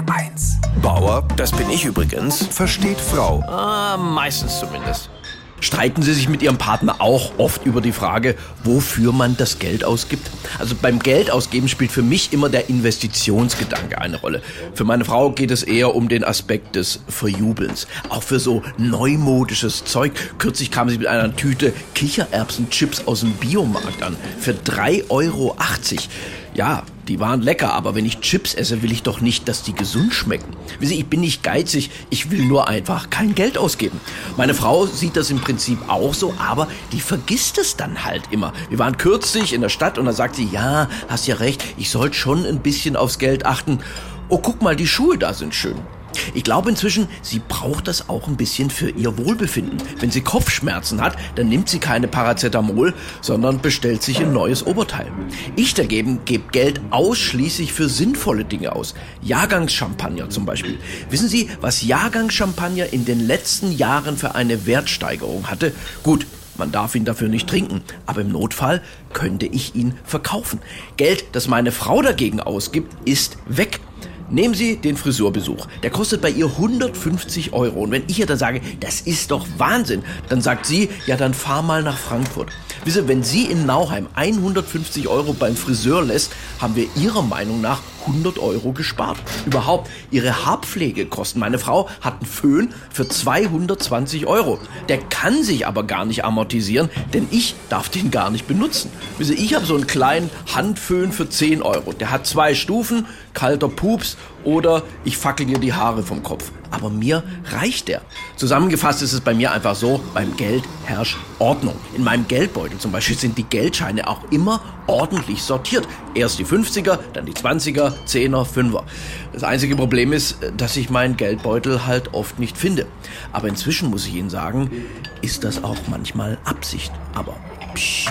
HR1. Bauer, das bin ich übrigens, versteht Frau. Ah, meistens zumindest. Streiten Sie sich mit Ihrem Partner auch oft über die Frage, wofür man das Geld ausgibt? Also beim Geld ausgeben spielt für mich immer der Investitionsgedanke eine Rolle. Für meine Frau geht es eher um den Aspekt des Verjubelns. Auch für so neumodisches Zeug. Kürzlich kam sie mit einer Tüte Kichererbsenchips aus dem Biomarkt an. Für 3,80 Euro. Ja, die waren lecker, aber wenn ich Chips esse, will ich doch nicht, dass die gesund schmecken. Wissen Sie, ich bin nicht geizig, ich will nur einfach kein Geld ausgeben. Meine Frau sieht das im Prinzip auch so, aber die vergisst es dann halt immer. Wir waren kürzlich in der Stadt und da sagt sie, ja, hast ja recht, ich sollte schon ein bisschen aufs Geld achten. Oh, guck mal, die Schuhe da sind schön. Ich glaube inzwischen, sie braucht das auch ein bisschen für ihr Wohlbefinden. Wenn sie Kopfschmerzen hat, dann nimmt sie keine Paracetamol, sondern bestellt sich ein neues Oberteil. Ich dagegen gebe Geld ausschließlich für sinnvolle Dinge aus. Jahrgangschampagner zum Beispiel. Wissen Sie, was Jahrgangschampagner in den letzten Jahren für eine Wertsteigerung hatte? Gut, man darf ihn dafür nicht trinken, aber im Notfall könnte ich ihn verkaufen. Geld, das meine Frau dagegen ausgibt, ist weg. Nehmen Sie den Friseurbesuch. Der kostet bei ihr 150 Euro. Und wenn ich ihr dann sage, das ist doch Wahnsinn, dann sagt sie, ja, dann fahr mal nach Frankfurt. Wisse, wenn sie in Nauheim 150 Euro beim Friseur lässt, haben wir ihrer Meinung nach 100 Euro gespart. Überhaupt, ihre Haarpflegekosten. Meine Frau hat einen Föhn für 220 Euro. Der kann sich aber gar nicht amortisieren, denn ich darf den gar nicht benutzen. Wisse, ich habe so einen kleinen Handföhn für 10 Euro. Der hat zwei Stufen, kalter Pups oder ich fackel dir die Haare vom Kopf. Aber mir reicht der. Zusammengefasst ist es bei mir einfach so, beim Geld herrscht Ordnung. In meinem Geldbeutel zum Beispiel sind die Geldscheine auch immer ordentlich sortiert. Erst die 50er, dann die 20er, 10er, 5er. Das einzige Problem ist, dass ich meinen Geldbeutel halt oft nicht finde. Aber inzwischen muss ich Ihnen sagen, ist das auch manchmal Absicht. Aber psst.